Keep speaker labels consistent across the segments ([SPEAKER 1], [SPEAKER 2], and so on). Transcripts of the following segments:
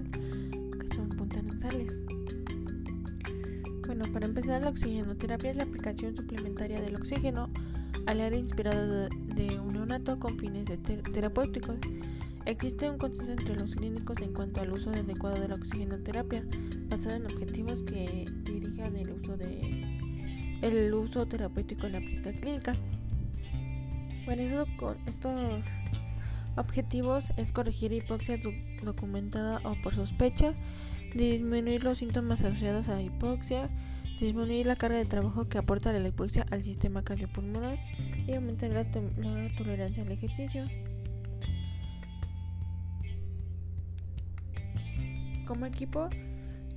[SPEAKER 1] que son puntas nasales. Bueno, para empezar, la oxigenoterapia es la aplicación suplementaria del oxígeno al aire inspirado de, un neonato con fines terapéuticos. Existe un consenso entre los clínicos en cuanto al uso adecuado de la oxigenoterapia, basado en objetivos que dirijan el uso de uso terapéutico en la práctica clínica. Bueno, estos objetivos es corregir hipoxia documentada o por sospecha, disminuir los síntomas asociados a hipoxia, disminuir la carga de trabajo que aporta la hipoxia al sistema cardiopulmonar y aumentar la, tolerancia al ejercicio. Como equipo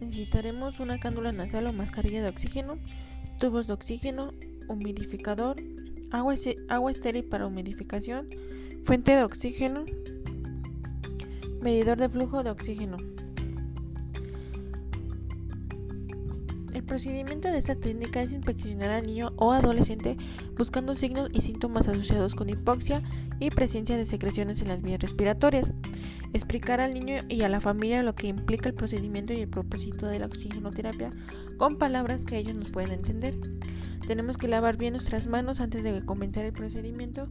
[SPEAKER 1] necesitaremos una cándula nasal o mascarilla de oxígeno, tubos de oxígeno, humidificador, agua estéril para humidificación, fuente de oxígeno, medidor de flujo de oxígeno. El procedimiento de esta técnica es inspeccionar al niño o adolescente buscando signos y síntomas asociados con hipoxia y presencia de secreciones en las vías respiratorias. Explicar al niño y a la familia lo que implica el procedimiento y el propósito de la oxigenoterapia con palabras que ellos nos puedan entender. Tenemos que lavar bien nuestras manos antes de comenzar el procedimiento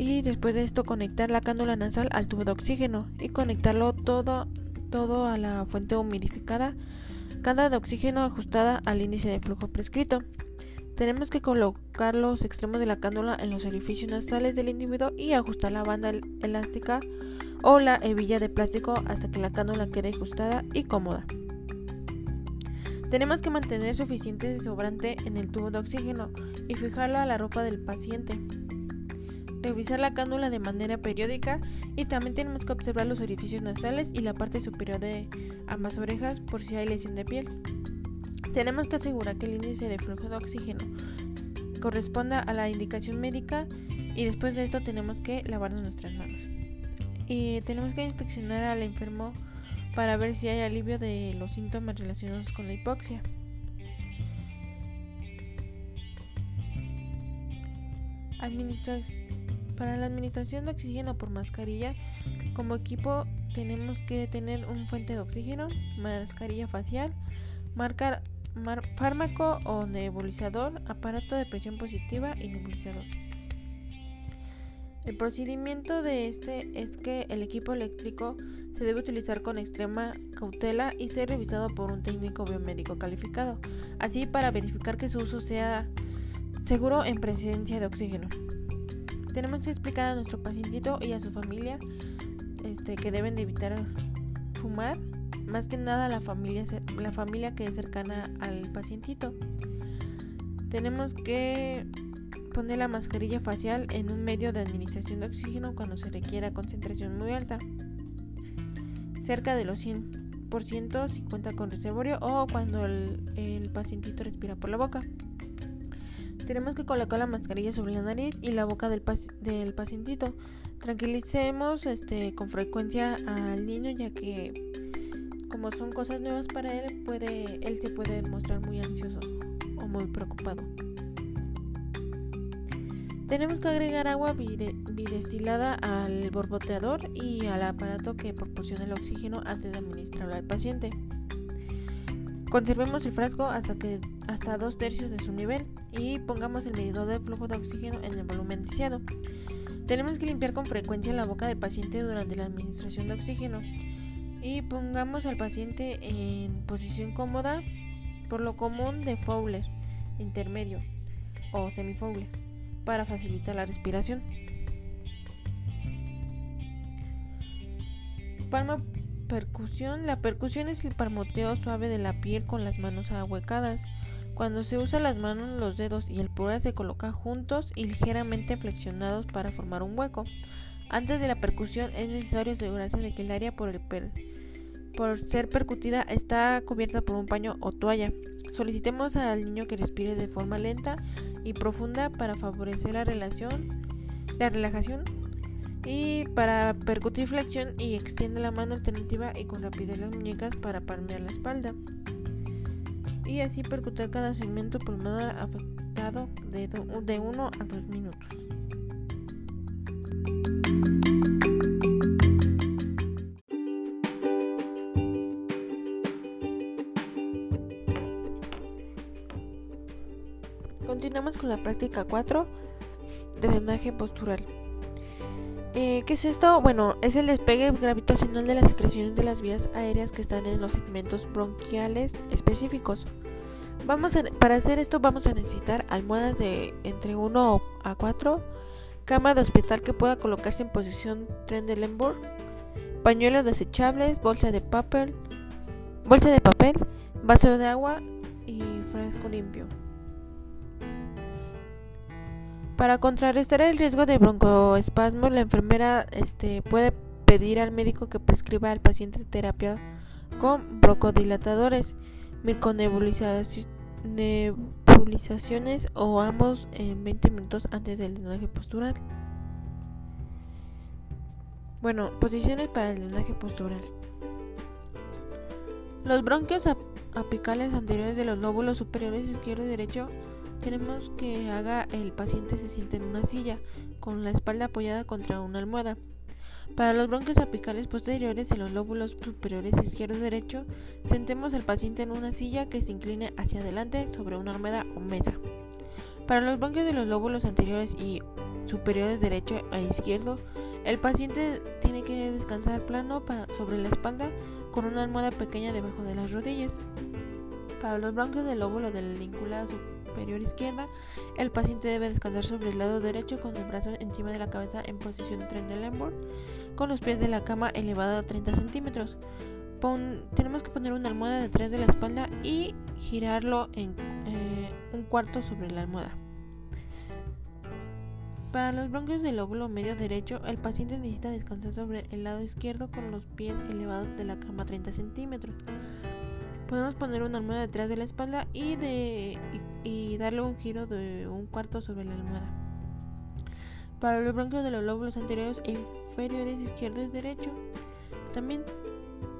[SPEAKER 1] y después de esto conectar la cándula nasal al tubo de oxígeno y conectarlo todo, todo a la fuente humidificada cada de oxígeno ajustada al índice de flujo prescrito. Tenemos que colocar los extremos de la cándula en los orificios nasales del individuo y ajustar la banda elástica o la hebilla de plástico hasta que la cándula quede ajustada y cómoda. Tenemos que mantener suficiente sobrante en el tubo de oxígeno y fijarlo a la ropa del paciente revisar la cándula de manera periódica y también tenemos que observar los orificios nasales y la parte superior de ambas orejas por si hay lesión de piel. Tenemos que asegurar que el índice de flujo de oxígeno corresponda a la indicación médica y después de esto tenemos que lavarnos nuestras manos. Y tenemos que inspeccionar al enfermo para ver si hay alivio de los síntomas relacionados con la hipoxia. Administración para la administración de oxígeno por mascarilla, como equipo tenemos que tener un fuente de oxígeno, mascarilla facial, marcar fármaco o nebulizador, aparato de presión positiva y nebulizador. El procedimiento de este es que el equipo eléctrico se debe utilizar con extrema cautela y ser revisado por un técnico biomédico calificado, así para verificar que su uso sea seguro en presencia de oxígeno. Tenemos que explicar a nuestro pacientito y a su familia este, que deben de evitar fumar, más que nada la familia, la familia que es cercana al pacientito. Tenemos que poner la mascarilla facial en un medio de administración de oxígeno cuando se requiera concentración muy alta, cerca de los 100% si cuenta con reservorio o cuando el, el pacientito respira por la boca. Tenemos que colocar la mascarilla sobre la nariz y la boca del, del pacientito. Tranquilicemos este, con frecuencia al niño ya que como son cosas nuevas para él, puede, él se puede mostrar muy ansioso o muy preocupado. Tenemos que agregar agua bidestilada al borboteador y al aparato que proporciona el oxígeno antes de administrarlo al paciente. Conservemos el frasco hasta que hasta dos tercios de su nivel y pongamos el medidor de flujo de oxígeno en el volumen deseado. Tenemos que limpiar con frecuencia la boca del paciente durante la administración de oxígeno y pongamos al paciente en posición cómoda, por lo común de Fowler intermedio o semifowler para facilitar la respiración. Palma Percusión. La percusión es el palmoteo suave de la piel con las manos ahuecadas. Cuando se usa las manos, los dedos y el pulgar se colocan juntos y ligeramente flexionados para formar un hueco. Antes de la percusión es necesario asegurarse de que el área por, el por ser percutida está cubierta por un paño o toalla. Solicitemos al niño que respire de forma lenta y profunda para favorecer la relación, la relajación y para percutir flexión y extiende la mano alternativa y con rapidez las muñecas para palmear la espalda. Y así percutar cada segmento pulmonar afectado de 1 de a 2 minutos. Continuamos con la práctica 4 de drenaje postural. Eh, ¿Qué es esto? Bueno, es el despegue gravitacional de las secreciones de las vías aéreas que están en los segmentos bronquiales específicos. Vamos para hacer esto vamos a necesitar almohadas de entre 1 a 4, cama de hospital que pueda colocarse en posición Trendelenburg, pañuelos desechables, bolsa de papel, bolsa de papel, vaso de agua y frasco limpio. Para contrarrestar el riesgo de broncoespasmo, la enfermera este, puede pedir al médico que prescriba al paciente terapia con broncodilatadores, micronebulizaciones o ambos en 20 minutos antes del drenaje postural. Bueno, posiciones para el drenaje postural. Los bronquios apicales anteriores de los lóbulos superiores izquierdo y derecho tenemos que haga el paciente se siente en una silla con la espalda apoyada contra una almohada. Para los bronquios apicales posteriores en los lóbulos superiores izquierdo y derecho, sentemos al paciente en una silla que se incline hacia adelante sobre una almohada o mesa. Para los bronquios de los lóbulos anteriores y superiores derecho e izquierdo, el paciente tiene que descansar plano sobre la espalda con una almohada pequeña debajo de las rodillas. Para los bronquios del lóbulo del língula superior izquierda, el paciente debe descansar sobre el lado derecho con el brazo encima de la cabeza en posición Trendelenburg, con los pies de la cama elevados a 30 centímetros. tenemos que poner una almohada detrás de la espalda y girarlo en eh, un cuarto sobre la almohada. Para los bronquios del lóbulo medio derecho, el paciente necesita descansar sobre el lado izquierdo con los pies elevados de la cama 30 centímetros. Podemos poner una almohada detrás de la espalda y, de, y, darle un giro de un cuarto sobre la almohada. Para los bronquios de los lóbulos anteriores e inferiores izquierdo y derecho, también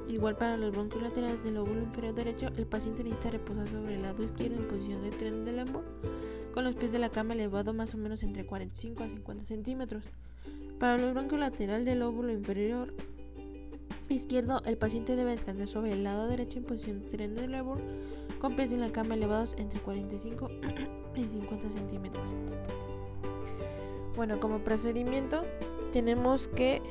[SPEAKER 1] igual para los bronquios laterales del lóbulo inferior derecho, el paciente necesita reposar sobre el lado izquierdo en posición de tren de lambo con los pies de la cama elevados más o menos entre 45 a 50 centímetros. Para los bronquios lateral del lóbulo inferior izquierdo, el paciente debe descansar sobre el lado derecho en posición de labor, con pies en la cama elevados entre 45 y 50 centímetros. Bueno, como procedimiento tenemos que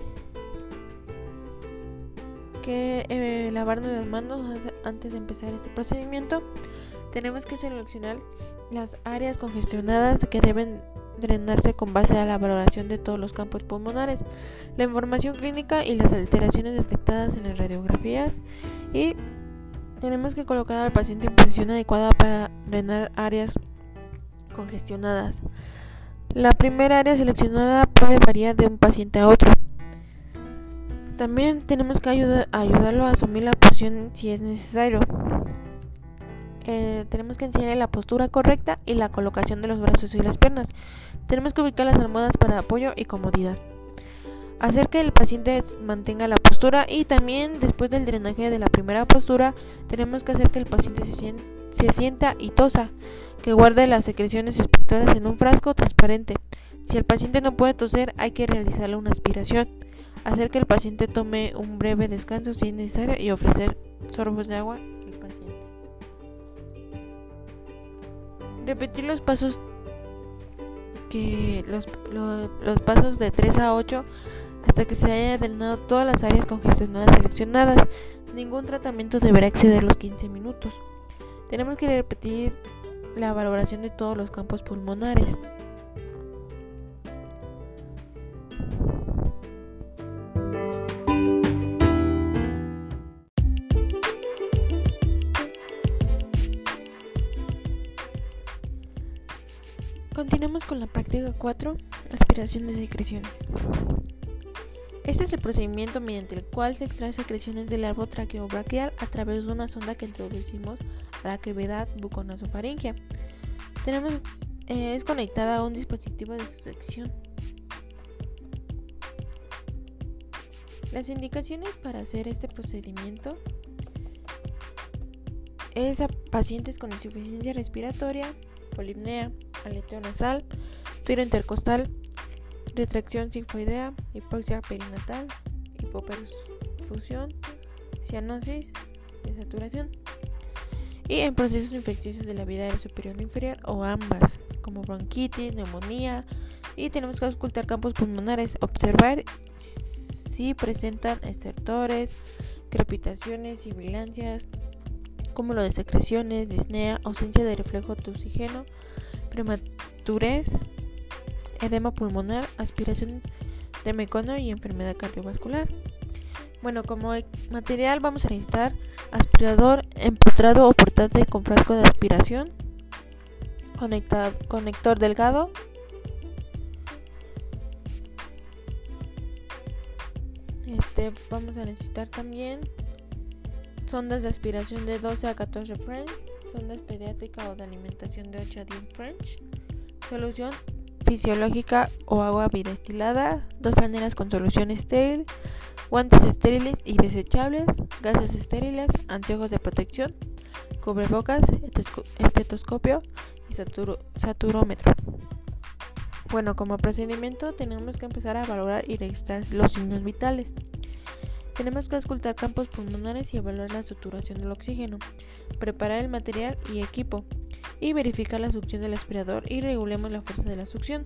[SPEAKER 1] que eh, lavarnos las manos antes de empezar este procedimiento. Tenemos que seleccionar las áreas congestionadas que deben drenarse con base a la valoración de todos los campos pulmonares, la información clínica y las alteraciones detectadas en las radiografías y tenemos que colocar al paciente en posición adecuada para drenar áreas congestionadas. La primera área seleccionada puede variar de un paciente a otro. También tenemos que ayudarlo a asumir la posición si es necesario. Eh, tenemos que enseñarle la postura correcta y la colocación de los brazos y las piernas. Tenemos que ubicar las almohadas para apoyo y comodidad. Hacer que el paciente mantenga la postura y también después del drenaje de la primera postura tenemos que hacer que el paciente se, sienta y tosa, que guarde las secreciones expectoras en un frasco transparente. Si el paciente no puede toser hay que realizarle una aspiración. Hacer que el paciente tome un breve descanso si es necesario y ofrecer sorbos de agua Repetir los pasos que los, los, pasos de 3 a 8 hasta que se haya drenado todas las áreas congestionadas seleccionadas. Ningún tratamiento deberá exceder los 15 minutos. Tenemos que repetir la valoración de todos los campos pulmonares. Continuamos con la práctica 4, aspiración de secreciones. Este es el procedimiento mediante el cual se extrae secreciones del árbol traqueobraquial a través de una sonda que introducimos a la cavidad buconasofaringea. Tenemos, eh, es conectada a un dispositivo de succión. Las indicaciones para hacer este procedimiento es a pacientes con insuficiencia respiratoria, polipnea, aleteo nasal, tiro intercostal, retracción sigmoidea, hipoxia perinatal, hipoperfusión, cianosis, desaturación. y en procesos infecciosos de la vida aérea superior o inferior o ambas, como bronquitis, neumonía, y tenemos que auscultar campos pulmonares, observar si presentan estertores, crepitaciones, sibilancias, lo de secreciones, disnea, ausencia de reflejo toxígeno, prematurez, edema pulmonar, aspiración de mecono y enfermedad cardiovascular. Bueno, como material vamos a necesitar aspirador empotrado o portátil con frasco de aspiración, conector delgado, este, vamos a necesitar también sondas de aspiración de 12 a 14 French, sondas pediátricas o de alimentación de 8 a 10 French, solución fisiológica o agua bidestilada, dos maneras con solución estéril, guantes estériles y desechables, gases estériles, anteojos de protección, cubrebocas, estetoscopio y saturómetro. Bueno, como procedimiento tenemos que empezar a valorar y registrar los signos vitales. Tenemos que auscultar campos pulmonares y evaluar la saturación del oxígeno, preparar el material y equipo y verificar la succión del aspirador y regulemos la fuerza de la succión.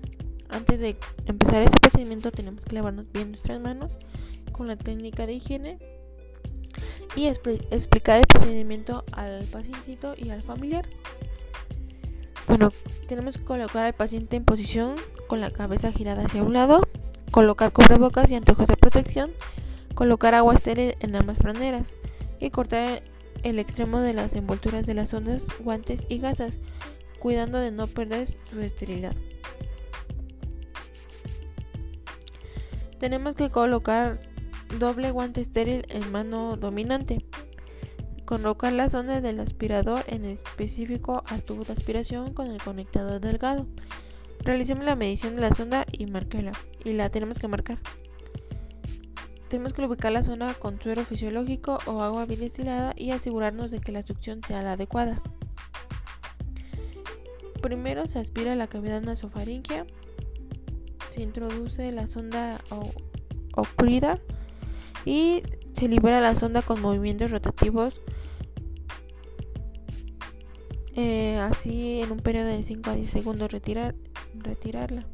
[SPEAKER 1] Antes de empezar este procedimiento tenemos que lavarnos bien nuestras manos con la técnica de higiene y explicar el procedimiento al pacientito y al familiar. Bueno, tenemos que colocar al paciente en posición con la cabeza girada hacia un lado, colocar cubrebocas y anteojos de protección colocar agua estéril en ambas franeras y cortar el extremo de las envolturas de las ondas, guantes y gasas, cuidando de no perder su esterilidad. Tenemos que colocar doble guante estéril en mano dominante. Colocar la sonda del aspirador en específico al tubo de aspiración con el conectador delgado. Realicemos la medición de la sonda y marquela. Y la tenemos que marcar. Tenemos que lubricar la zona con suero fisiológico o agua bien destilada y asegurarnos de que la succión sea la adecuada. Primero se aspira la cavidad nasofaringea, se introduce la sonda ocurrida y se libera la sonda con movimientos rotativos eh, así en un periodo de 5 a 10 segundos retirar, retirarla.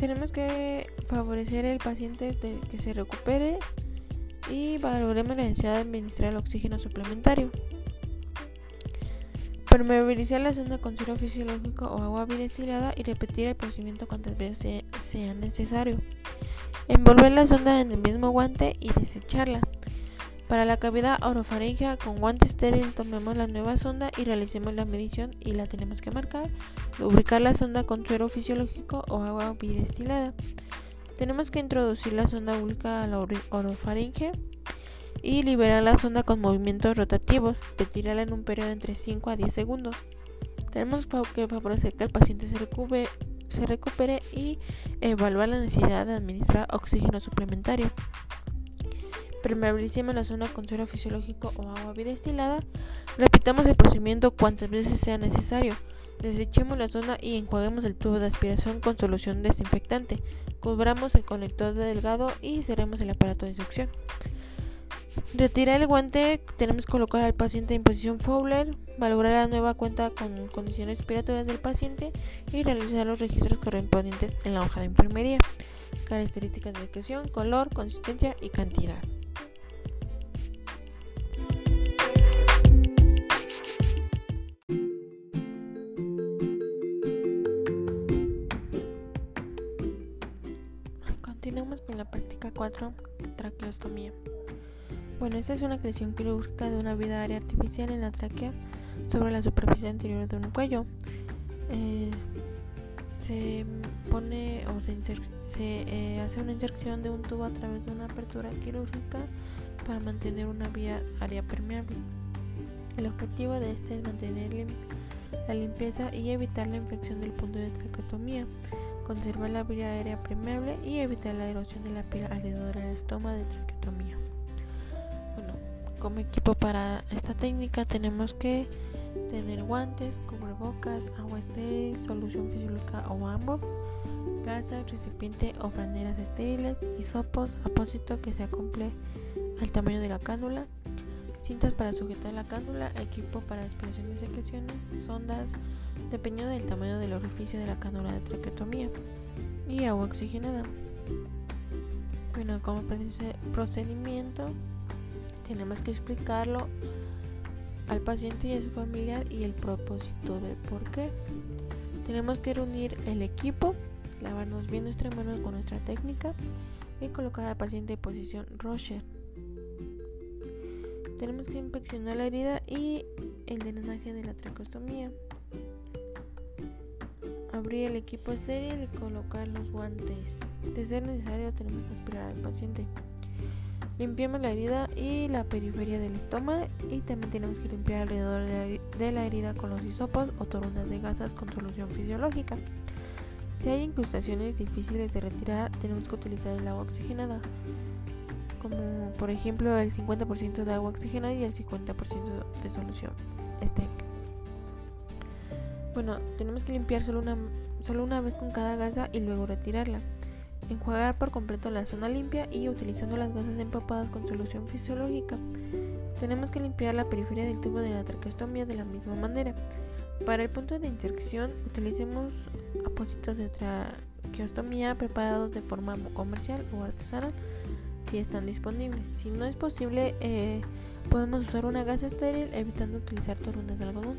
[SPEAKER 1] Tenemos que favorecer al paciente de que se recupere y valoremos la necesidad de administrar el oxígeno suplementario. Permeabilizar la zona con suero fisiológico o agua bidestilada y repetir el procedimiento cuantas veces sea necesario. Envolver la sonda en el mismo guante y desecharla. Para la cavidad orofaringea con guante estéril tomemos la nueva sonda y realicemos la medición y la tenemos que marcar. Lubricar la sonda con suero fisiológico o agua bidestilada. Tenemos que introducir la sonda única a la orofaringe y liberar la sonda con movimientos rotativos. Retirarla en un periodo entre 5 a 10 segundos. Tenemos que favorecer que el paciente se recupere, se recupere y evaluar la necesidad de administrar oxígeno suplementario. Permeabilicemos la zona con suero fisiológico o agua bidestilada. Repitamos el procedimiento cuantas veces sea necesario. Desechemos la zona y enjuaguemos el tubo de aspiración con solución desinfectante. Cubramos el conector delgado y cerremos el aparato de succión. Retirar el guante, tenemos que colocar al paciente en posición Fowler, valorar la nueva cuenta con condiciones respiratorias del paciente y realizar los registros correspondientes en la hoja de enfermería. Características de excreción, color, consistencia y cantidad. La práctica 4, traqueostomía. Bueno, esta es una creación quirúrgica de una vida aérea artificial en la tráquea sobre la superficie anterior de un cuello. Eh, se pone o se, eh, hace una inserción de un tubo a través de una apertura quirúrgica para mantener una vía área permeable. El objetivo de este es mantener la limpieza y evitar la infección del punto de traqueotomía conservar la vía aérea permeable y evitar la erosión de la piel alrededor del estómago de traqueotomía. Bueno, como equipo para esta técnica tenemos que tener guantes, cubrebocas, agua estéril, solución fisiológica o ambos, gasas, recipiente o franeras estériles, y sopos, apósito que se acople al tamaño de la cánula, cintas para sujetar la cándula, equipo para aspiración de secreciones, sondas, dependiendo del tamaño del orificio de la cándula de traqueotomía y agua oxigenada. Bueno, como procedimiento tenemos que explicarlo al paciente y a su familiar y el propósito de por qué. Tenemos que reunir el equipo, lavarnos bien nuestras manos con nuestra técnica y colocar al paciente en posición Rocher. Tenemos que inspeccionar la herida y el drenaje de la traqueostomía abrir el equipo estéril y colocar los guantes. De ser necesario tenemos que aspirar al paciente. Limpiamos la herida y la periferia del estómago y también tenemos que limpiar alrededor de la herida con los hisopos o torundas de gasas con solución fisiológica. Si hay incrustaciones difíciles de retirar, tenemos que utilizar el agua oxigenada, como por ejemplo el 50% de agua oxigenada y el 50% de solución estéril. Tenemos que limpiar solo una, solo una vez con cada gasa y luego retirarla. Enjuagar por completo la zona limpia y utilizando las gasas empapadas con solución fisiológica. Tenemos que limpiar la periferia del tubo de la traqueostomía de la misma manera. Para el punto de inserción, utilicemos apósitos de traqueostomía preparados de forma comercial o artesanal si están disponibles. Si no es posible, eh, podemos usar una gasa estéril evitando utilizar torundas de algodón.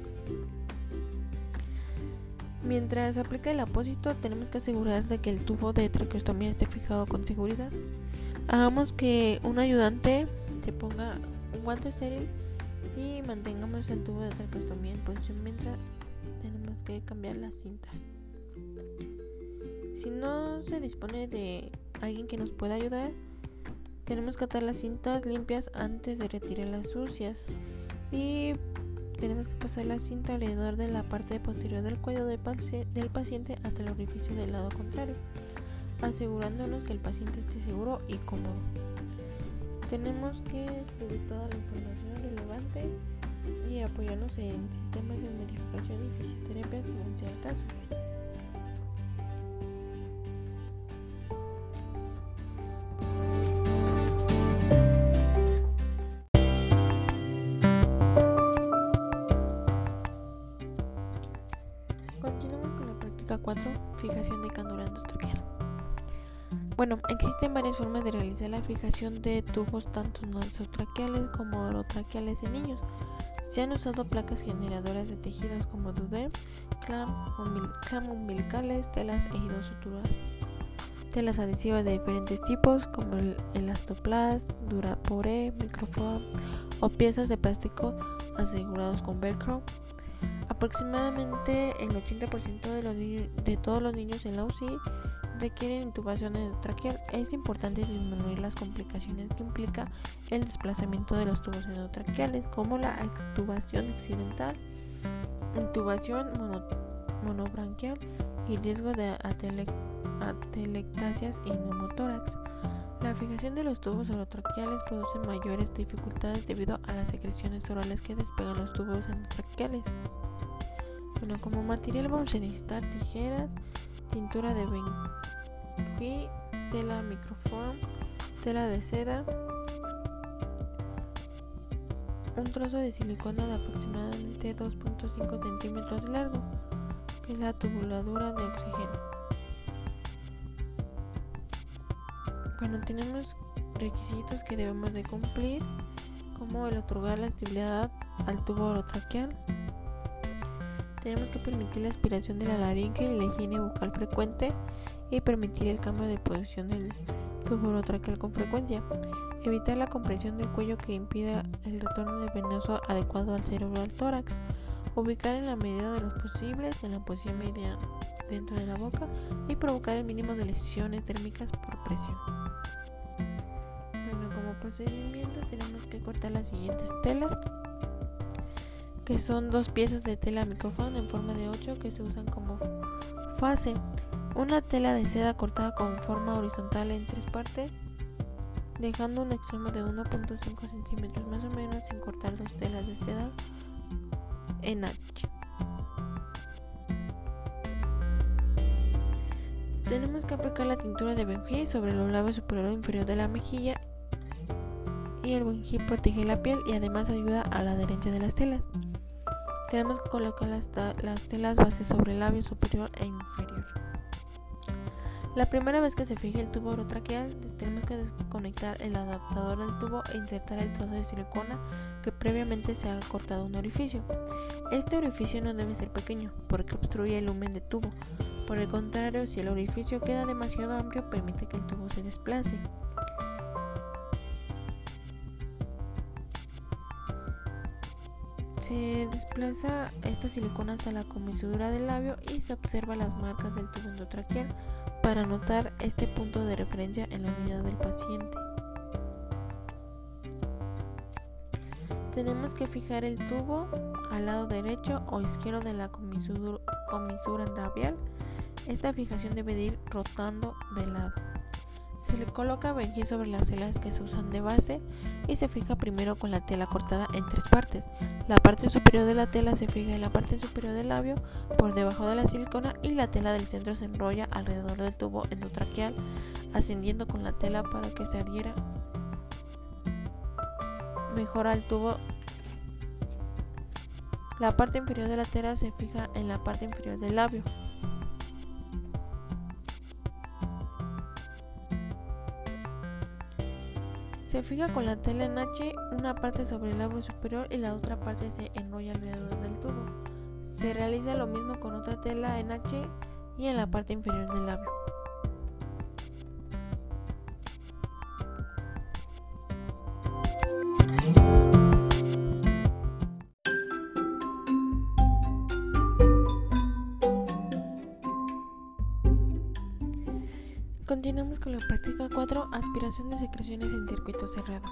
[SPEAKER 1] Mientras aplica el apósito, tenemos que asegurar de que el tubo de traqueostomía esté fijado con seguridad. Hagamos que un ayudante se ponga un guante estéril y mantengamos el tubo de traqueostomía en posición mientras tenemos que cambiar las cintas. Si no se dispone de alguien que nos pueda ayudar, tenemos que atar las cintas limpias antes de retirar las sucias y tenemos que pasar la cinta alrededor de la parte posterior del cuello del, paciente hasta el orificio del lado contrario, asegurándonos que el paciente esté seguro y cómodo. Tenemos que escribir toda la información relevante y apoyarnos en sistemas de modificación y fisioterapia según sea el caso. Fijación de cándula endotraqueal. Bueno, existen varias formas de realizar la fijación de tubos tanto nasotraqueales como orotraqueales en niños. Se han usado placas generadoras de tejidos como Dudet, clam, umbilicales, telas e suturadas, telas adhesivas de diferentes tipos como el elastoplast, durapore, microfoam o piezas de plástico asegurados con velcro Aproximadamente el 80% de, los de todos los niños en la UCI requieren intubación endotraqueal. Es importante disminuir las complicaciones que implica el desplazamiento de los tubos endotraqueales, como la extubación accidental, intubación monobranquial y riesgo de atelectasias y neumotórax. La fijación de los tubos orotraqueales produce mayores dificultades debido a las secreciones orales que despegan los tubos endotraqueales. Bueno, como material vamos a necesitar tijeras, tintura de Benfi, tela microform, tela de seda, un trozo de silicona de aproximadamente 2.5 centímetros de largo, que es la tubuladura de oxígeno. Bueno, tenemos requisitos que debemos de cumplir, como el otorgar la estabilidad al tubo orotraqueal, tenemos que permitir la aspiración de la laringe y la higiene bucal frecuente y permitir el cambio de posición del tubo traqueal con frecuencia. Evitar la compresión del cuello que impida el retorno del venoso adecuado al cerebro al tórax. Ubicar en la medida de los posibles en la posición media dentro de la boca y provocar el mínimo de lesiones térmicas por presión. Bueno, como procedimiento tenemos que cortar las siguientes telas que son dos piezas de tela micrófono en forma de 8 que se usan como fase. Una tela de seda cortada con forma horizontal en tres partes, dejando un extremo de 1.5 centímetros más o menos sin cortar dos telas de seda en H. Tenemos que aplicar la tintura de Benji sobre los labios superior e inferior de la mejilla y el buen grip protege la piel y además ayuda a la adherencia de las telas. Tenemos que colocar las, las telas base sobre el labio superior e inferior. La primera vez que se fije el tubo orotraqueal, tenemos que desconectar el adaptador del tubo e insertar el trozo de silicona que previamente se ha cortado un orificio. Este orificio no debe ser pequeño porque obstruye el lumen del tubo. Por el contrario, si el orificio queda demasiado amplio, permite que el tubo se desplace. Se desplaza esta silicona hasta la comisura del labio y se observa las marcas del tubo endotraqueal para notar este punto de referencia en la unidad del paciente. Tenemos que fijar el tubo al lado derecho o izquierdo de la comisura labial. Esta fijación debe ir rotando de lado. Se le coloca Benji sobre las telas que se usan de base y se fija primero con la tela cortada en tres partes. La parte superior de la tela se fija en la parte superior del labio por debajo de la silicona y la tela del centro se enrolla alrededor del tubo endotraqueal ascendiendo con la tela para que se adhiera mejor al tubo. La parte inferior de la tela se fija en la parte inferior del labio. Se fija con la tela en H una parte sobre el labio superior y la otra parte se enrolla alrededor del tubo. Se realiza lo mismo con otra tela en H y en la parte inferior del labio. Continuamos con la práctica 4, aspiración de secreciones en circuito cerrado.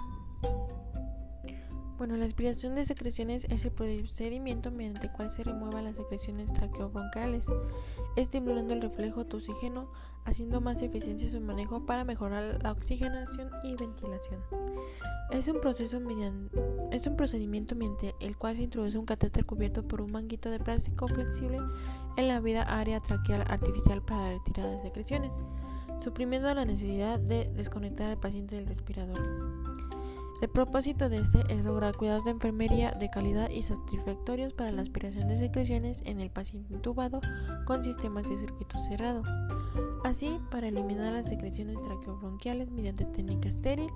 [SPEAKER 1] Bueno, la aspiración de secreciones es el procedimiento mediante el cual se remuevan las secreciones traqueobroncales, estimulando el reflejo de oxígeno, haciendo más eficiencia su manejo para mejorar la oxigenación y ventilación. Es un, proceso mediante, es un procedimiento mediante el cual se introduce un catéter cubierto por un manguito de plástico flexible en la vida área traqueal artificial para la retirada de secreciones suprimiendo la necesidad de desconectar al paciente del respirador. El propósito de este es lograr cuidados de enfermería de calidad y satisfactorios para la aspiración de secreciones en el paciente intubado con sistemas de circuito cerrado. Así, para eliminar las secreciones traqueobronquiales mediante técnica estéril,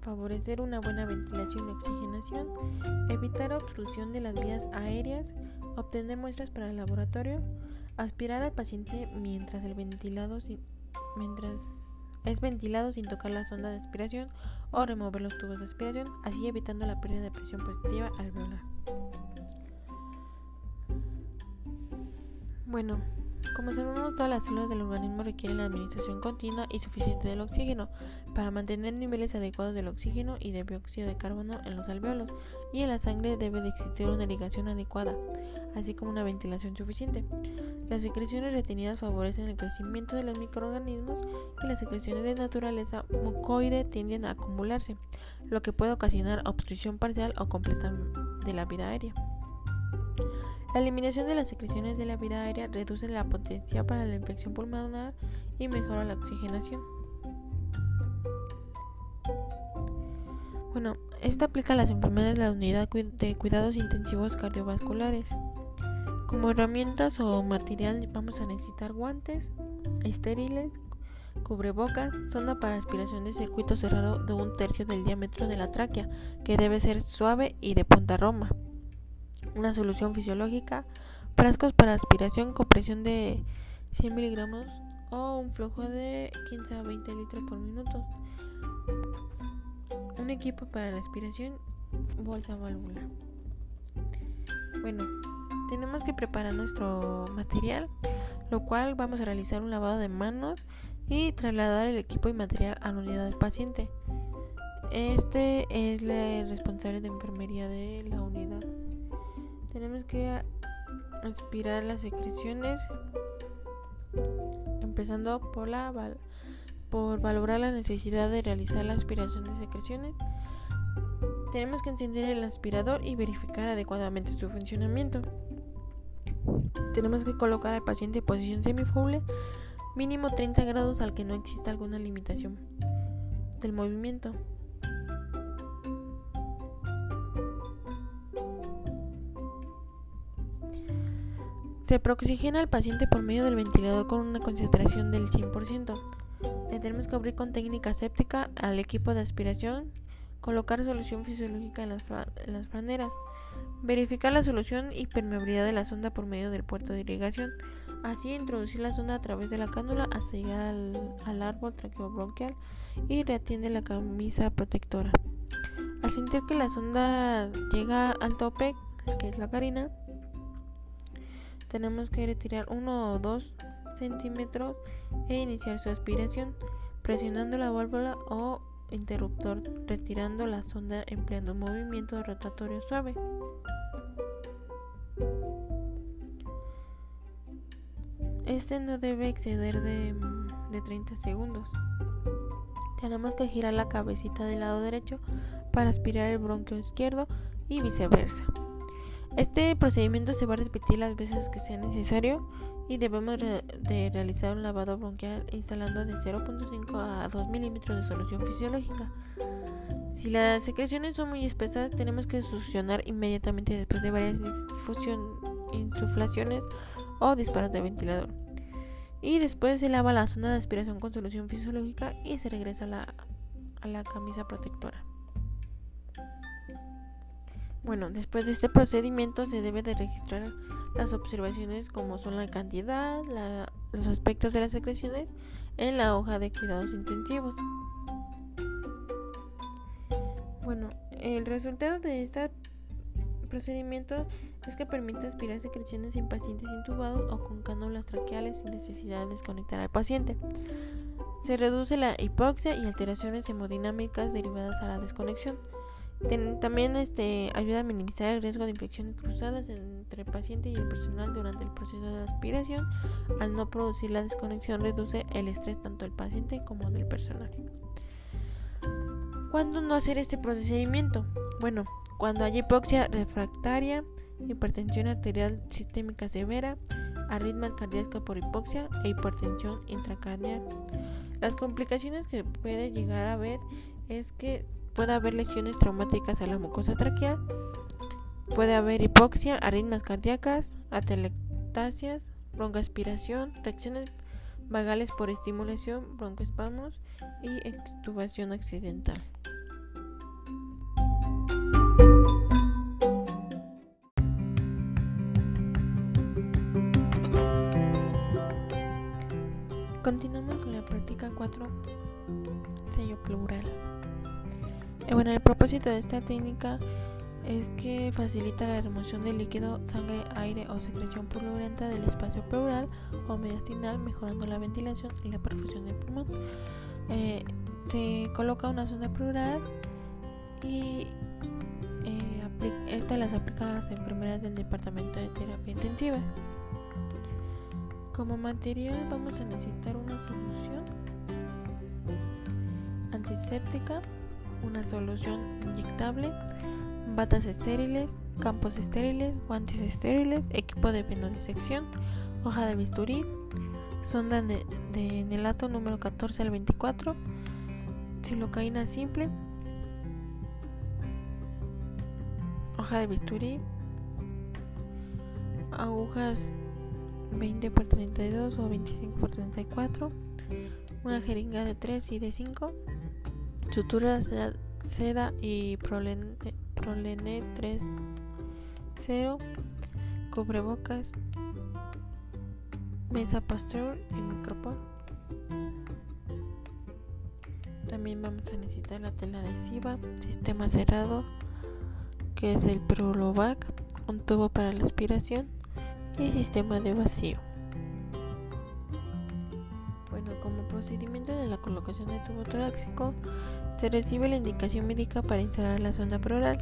[SPEAKER 1] favorecer una buena ventilación y oxigenación, evitar obstrucción de las vías aéreas, obtener muestras para el laboratorio, aspirar al paciente mientras el ventilado mientras es ventilado sin tocar la sonda de aspiración o remover los tubos de aspiración, así evitando la pérdida de presión positiva alveolar. Bueno, como sabemos, todas las células del organismo requieren la administración continua y suficiente del oxígeno para mantener niveles adecuados del oxígeno y de dióxido de carbono en los alveolos, y en la sangre debe de existir una irrigación adecuada, así como una ventilación suficiente. Las secreciones retenidas favorecen el crecimiento de los microorganismos y las secreciones de naturaleza mucoide tienden a acumularse, lo que puede ocasionar obstrucción parcial o completa de la vida aérea. La eliminación de las secreciones de la vida aérea reduce la potencia para la infección pulmonar y mejora la oxigenación. Bueno, esta aplica a las enfermedades de la unidad de cuidados intensivos cardiovasculares. Como herramientas o material vamos a necesitar guantes estériles, cubrebocas, sonda para aspiración de circuito cerrado de un tercio del diámetro de la tráquea, que debe ser suave y de punta roma una solución fisiológica, frascos para aspiración con presión de 100 miligramos o un flujo de 15 a 20 litros por minuto, un equipo para la aspiración, bolsa válvula. Bueno, tenemos que preparar nuestro material, lo cual vamos a realizar un lavado de manos y trasladar el equipo y material a la unidad del paciente. Este es el responsable de enfermería de la unidad. Tenemos que aspirar las secreciones empezando por valorar la necesidad de realizar la aspiración de secreciones. Tenemos que encender el aspirador y verificar adecuadamente su funcionamiento. Tenemos que colocar al paciente en posición semifoble mínimo 30 grados al que no exista alguna limitación del movimiento. Se prooxigena al paciente por medio del ventilador con una concentración del 100%. Le tenemos que abrir con técnica séptica al equipo de aspiración, colocar solución fisiológica en las, en franeras, verificar la solución y permeabilidad de la sonda por medio del puerto de irrigación, así introducir la sonda a través de la cánula hasta llegar al, al árbol traqueobronquial y reatiende la camisa protectora. Al sentir que la sonda llega al tope, que es la carina, tenemos que retirar uno o dos centímetros e iniciar su aspiración, presionando la válvula o interruptor, retirando la sonda empleando un movimiento rotatorio suave. Este no debe exceder de, de 30 segundos. Tenemos que girar la cabecita del lado derecho para aspirar el bronquio izquierdo y viceversa. Este procedimiento se va a repetir las veces que sea necesario y debemos de realizar un lavado bronquial instalando de 0.5 a 2 milímetros de solución fisiológica. Si las secreciones son muy espesas, tenemos que succionar inmediatamente después de varias insuflaciones o disparos de ventilador. Y después se lava la zona de aspiración con solución fisiológica y se regresa a la, a la camisa protectora. Bueno, después de este procedimiento se debe de registrar las observaciones como son la cantidad, los aspectos de las secreciones en la hoja de cuidados intensivos. Bueno, el resultado de este procedimiento es que permite aspirar secreciones en pacientes intubados o con cánulas traqueales sin necesidad de desconectar al paciente. Se reduce la hipoxia y alteraciones hemodinámicas derivadas a la desconexión también este, ayuda a minimizar el riesgo de infecciones cruzadas entre el paciente y el personal durante el proceso de aspiración. Al no producir la desconexión reduce el estrés tanto del paciente como del personal. ¿Cuándo no hacer este procedimiento? Bueno, cuando hay hipoxia refractaria, hipertensión arterial sistémica severa, arritmia cardíaca por hipoxia e hipertensión intracranial. Las complicaciones que puede llegar a haber es que puede haber lesiones traumáticas a la mucosa traqueal, puede haber hipoxia, arritmias cardíacas, atelectasias, broncoaspiración, reacciones vagales por estimulación, broncoespasmos y extubación accidental. Continuamos con la práctica 4, sello plural. Eh, bueno, el propósito de esta técnica es que facilita la remoción del líquido, sangre, aire o secreción purulenta del espacio pleural o mediastinal, mejorando la ventilación y la perfusión del pulmón. Eh, se coloca una sonda pleural y eh, esta las aplican las enfermeras del departamento de terapia intensiva. Como material vamos a necesitar una solución antiséptica una solución inyectable, batas estériles, campos estériles, guantes estériles, equipo de venodisección, hoja de bisturí, sonda de, de número 14 al 24, silocaína simple, hoja de bisturí, agujas 20 x 32 o 25 x 34, una jeringa de 3 y de 5, Suturas seda y prolene, 3.0, cubrebocas, mesa pasteur y micropor. También vamos a necesitar la tela adhesiva, sistema cerrado, que es el Prolovac, un tubo para la aspiración y sistema de vacío. Procedimiento de la colocación de tubo torácico, se recibe la indicación médica para instalar la sonda pleural.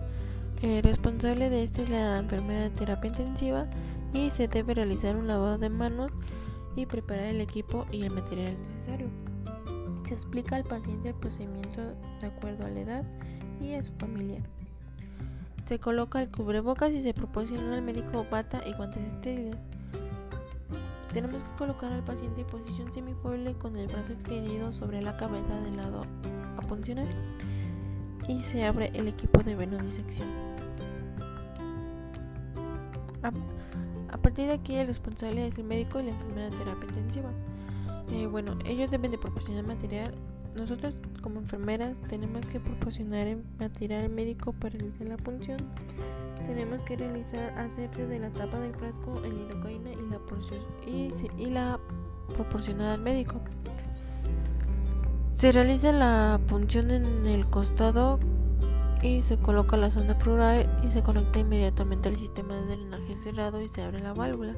[SPEAKER 1] El responsable de esta es la enfermera de terapia intensiva y se debe realizar un lavado de manos y preparar el equipo y el material necesario. Se explica al paciente el procedimiento de acuerdo a la edad y a su familiar. Se coloca el cubrebocas y se proporciona al médico bata y guantes estériles. Tenemos que colocar al paciente en posición semifoile con el brazo extendido sobre la cabeza del lado a funcionar y se abre el equipo de venodisección. A partir de aquí el responsable es el médico y la enfermera de terapia intensiva. Eh, bueno, ellos deben de proporcionar material. Nosotros como enfermeras tenemos que proporcionar material médico para realizar la punción. Tenemos que realizar asepsia de la tapa del frasco en lidocaína y la, proporcionada al médico. Se realiza la punción en el costado y se coloca la sonda pleural y se conecta inmediatamente al sistema de drenaje cerrado y se abre la válvula.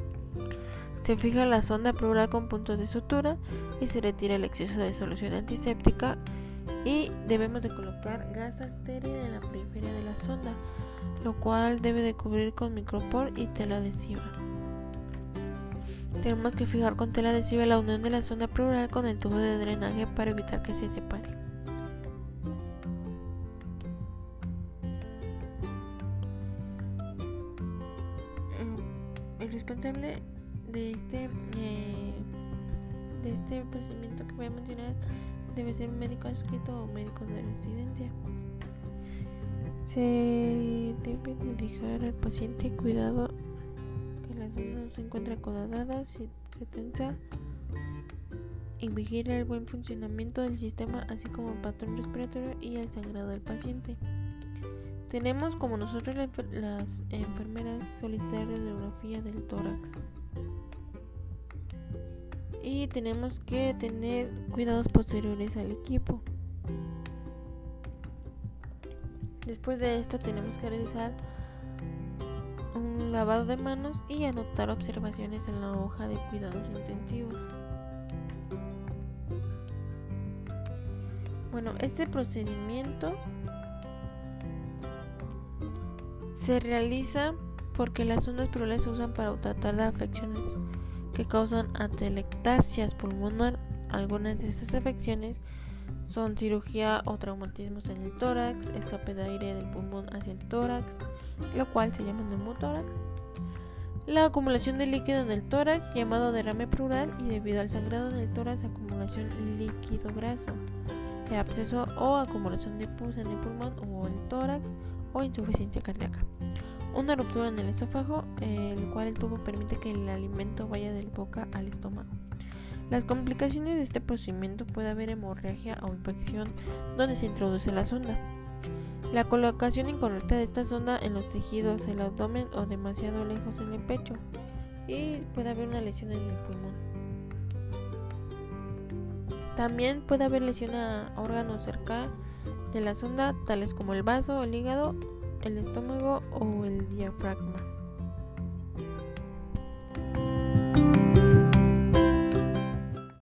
[SPEAKER 1] Se fija la sonda pleural con puntos de sutura y se retira el exceso de solución antiséptica y debemos de colocar gas estéril en la periferia de la sonda, lo cual debe de cubrir con micropor y tela adhesiva. Tenemos que fijar con tela adhesiva la unión de la sonda pleural con el tubo de drenaje para evitar que se separe. El responsable de este eh, de este procedimiento que voy a mencionar debe ser un médico adscrito o médico de residencia. Se debe dejar al paciente cuidado se encuentre acodada, si se tensa y vigilar el buen funcionamiento del sistema así como el patrón respiratorio y el sangrado del paciente. Tenemos como nosotros las enfermeras solicitar radiografía del tórax. Y tenemos que tener cuidados posteriores al equipo. Después de esto tenemos que realizar lavado de manos y anotar observaciones en la hoja de cuidados intensivos. Bueno, este procedimiento se realiza porque las ondas plurales se usan para tratar las afecciones que causan atelectasias pulmonar. Algunas de estas afecciones son cirugía o traumatismos en el tórax, escape de aire del pulmón hacia el tórax, lo cual se llama neumotórax. La acumulación de líquido en el tórax, llamado derrame pleural, y debido al sangrado en el tórax, acumulación líquido graso, absceso o acumulación de pus en el pulmón o el tórax, o insuficiencia cardíaca. Una ruptura en el esófago, el cual el tubo permite que el alimento vaya del boca al estómago. Las complicaciones de este procedimiento puede haber hemorragia o infección donde se introduce la sonda. La colocación incorrecta de esta sonda en los tejidos del abdomen o demasiado lejos en el pecho y puede haber una lesión en el pulmón. También puede haber lesión a órganos cerca de la sonda, tales como el vaso, el hígado, el estómago o el diafragma.